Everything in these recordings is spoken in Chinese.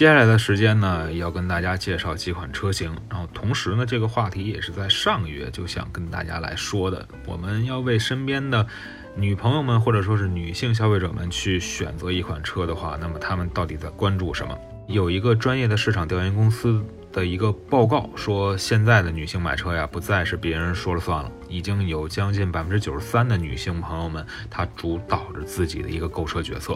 接下来的时间呢，要跟大家介绍几款车型，然后同时呢，这个话题也是在上个月就想跟大家来说的。我们要为身边的女朋友们或者说是女性消费者们去选择一款车的话，那么他们到底在关注什么？有一个专业的市场调研公司的一个报告说，现在的女性买车呀，不再是别人说了算了，已经有将近百分之九十三的女性朋友们，她主导着自己的一个购车决策。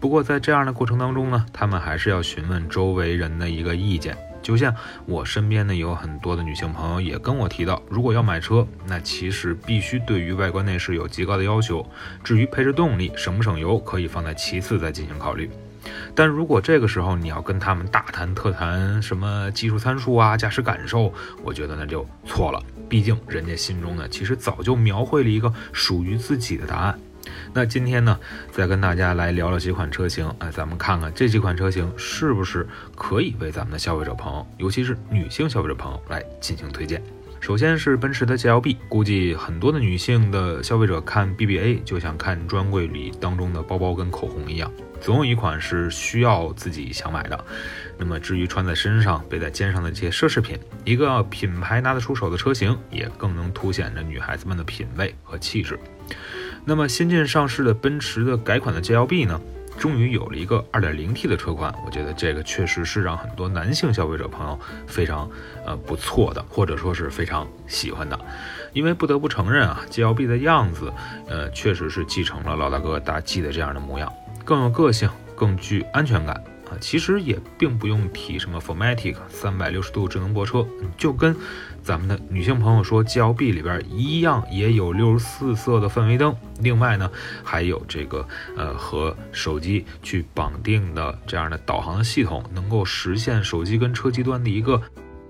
不过在这样的过程当中呢，他们还是要询问周围人的一个意见。就像我身边呢有很多的女性朋友也跟我提到，如果要买车，那其实必须对于外观内饰有极高的要求。至于配置动力省不省油，可以放在其次再进行考虑。但如果这个时候你要跟他们大谈特谈什么技术参数啊、驾驶感受，我觉得那就错了。毕竟人家心中呢，其实早就描绘了一个属于自己的答案。那今天呢，再跟大家来聊聊几款车型，哎，咱们看看这几款车型是不是可以为咱们的消费者朋友，尤其是女性消费者朋友来进行推荐。首先是奔驰的 GLB，估计很多的女性的消费者看 BBA 就像看专柜里当中的包包跟口红一样，总有一款是需要自己想买的。那么至于穿在身上、背在肩上的这些奢侈品，一个品牌拿得出手的车型，也更能凸显着女孩子们的品味和气质。那么新近上市的奔驰的改款的 GLB 呢，终于有了一个 2.0T 的车款，我觉得这个确实是让很多男性消费者朋友非常呃不错的，或者说是非常喜欢的。因为不得不承认啊，GLB 的样子，呃，确实是继承了老大哥大 G 的这样的模样，更有个性，更具安全感。啊，其实也并不用提什么 Formatic 三百六十度智能泊车，就跟咱们的女性朋友说，GLB 里边一样也有六十四色的氛围灯，另外呢还有这个呃和手机去绑定的这样的导航系统，能够实现手机跟车机端的一个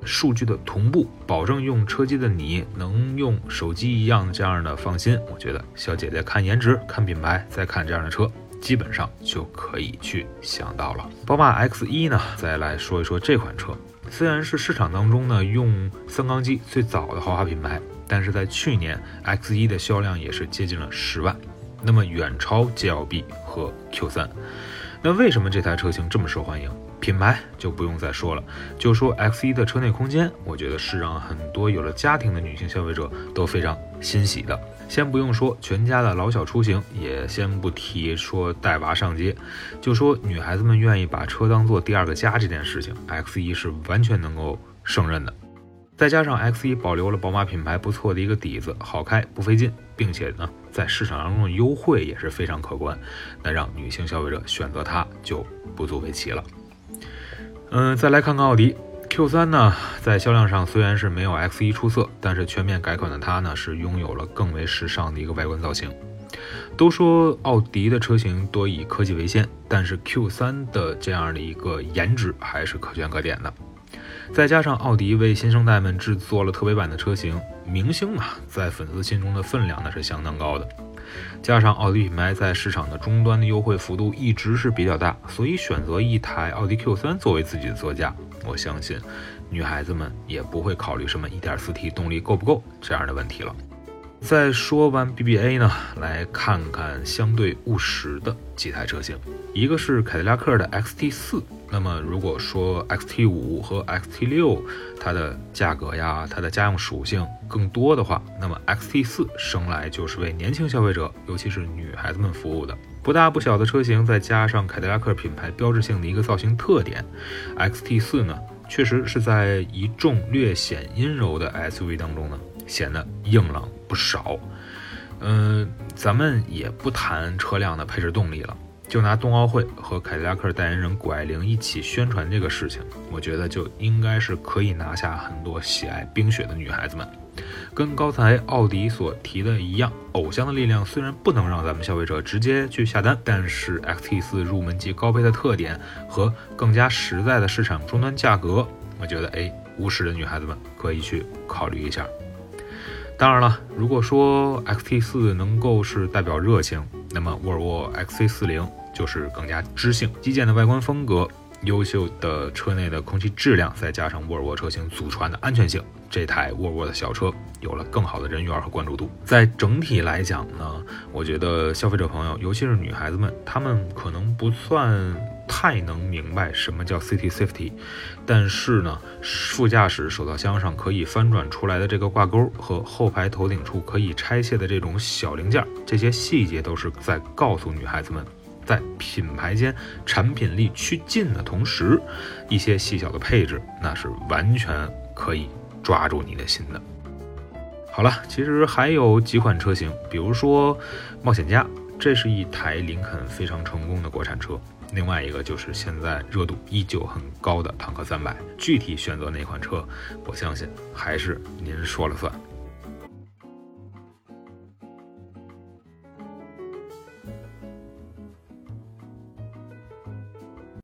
数据的同步，保证用车机的你能用手机一样这样的放心。我觉得小姐姐看颜值、看品牌，再看这样的车。基本上就可以去想到了。宝马 X1 呢，再来说一说这款车。虽然是市场当中呢用三缸机最早的豪华品牌，但是在去年 X1 的销量也是接近了十万，那么远超 GLB 和 Q3。那为什么这台车型这么受欢迎？品牌就不用再说了，就说 X1 的车内空间，我觉得是让很多有了家庭的女性消费者都非常欣喜的。先不用说全家的老小出行，也先不提说带娃上街，就说女孩子们愿意把车当做第二个家这件事情，X1 是完全能够胜任的。再加上 X1 保留了宝马品牌不错的一个底子，好开不费劲，并且呢在市场当中的优惠也是非常可观，那让女性消费者选择它就不足为奇了。嗯，再来看看奥迪。Q3 呢，在销量上虽然是没有 X1 出色，但是全面改款的它呢，是拥有了更为时尚的一个外观造型。都说奥迪的车型多以科技为先，但是 Q3 的这样的一个颜值还是可圈可点的。再加上奥迪为新生代们制作了特别版的车型，明星嘛，在粉丝心中的分量那是相当高的。加上奥迪品牌在市场的终端的优惠幅度一直是比较大，所以选择一台奥迪 Q3 作为自己的座驾，我相信女孩子们也不会考虑什么 1.4T 动力够不够这样的问题了。再说完 BBA 呢，来看看相对务实的几台车型，一个是凯迪拉克的 XT4。那么如果说 XT5 和 XT6 它的价格呀，它的家用属性更多的话，那么 XT4 生来就是为年轻消费者，尤其是女孩子们服务的。不大不小的车型，再加上凯迪拉克品牌标志性的一个造型特点，XT4 呢，确实是在一众略显阴柔的 SUV 当中呢，显得硬朗不少。嗯，咱们也不谈车辆的配置动力了。就拿冬奥会和凯迪拉克代言人谷爱凌一起宣传这个事情，我觉得就应该是可以拿下很多喜爱冰雪的女孩子们。跟刚才奥迪所提的一样，偶像的力量虽然不能让咱们消费者直接去下单，但是 XT4 入门级高配的特点和更加实在的市场终端价格，我觉得哎，务实的女孩子们可以去考虑一下。当然了，如果说 XT4 能够是代表热情，那么沃尔沃 XC40 就是更加知性、极简的外观风格。优秀的车内的空气质量，再加上沃尔沃车型祖传的安全性，这台沃尔沃的小车有了更好的人缘和关注度。在整体来讲呢，我觉得消费者朋友，尤其是女孩子们，她们可能不算太能明白什么叫 City Safety，但是呢，副驾驶手套箱上可以翻转出来的这个挂钩和后排头顶处可以拆卸的这种小零件，这些细节都是在告诉女孩子们。在品牌间产品力趋近的同时，一些细小的配置那是完全可以抓住你的心的。好了，其实还有几款车型，比如说冒险家，这是一台林肯非常成功的国产车。另外一个就是现在热度依旧很高的坦克三百。具体选择哪款车，我相信还是您说了算。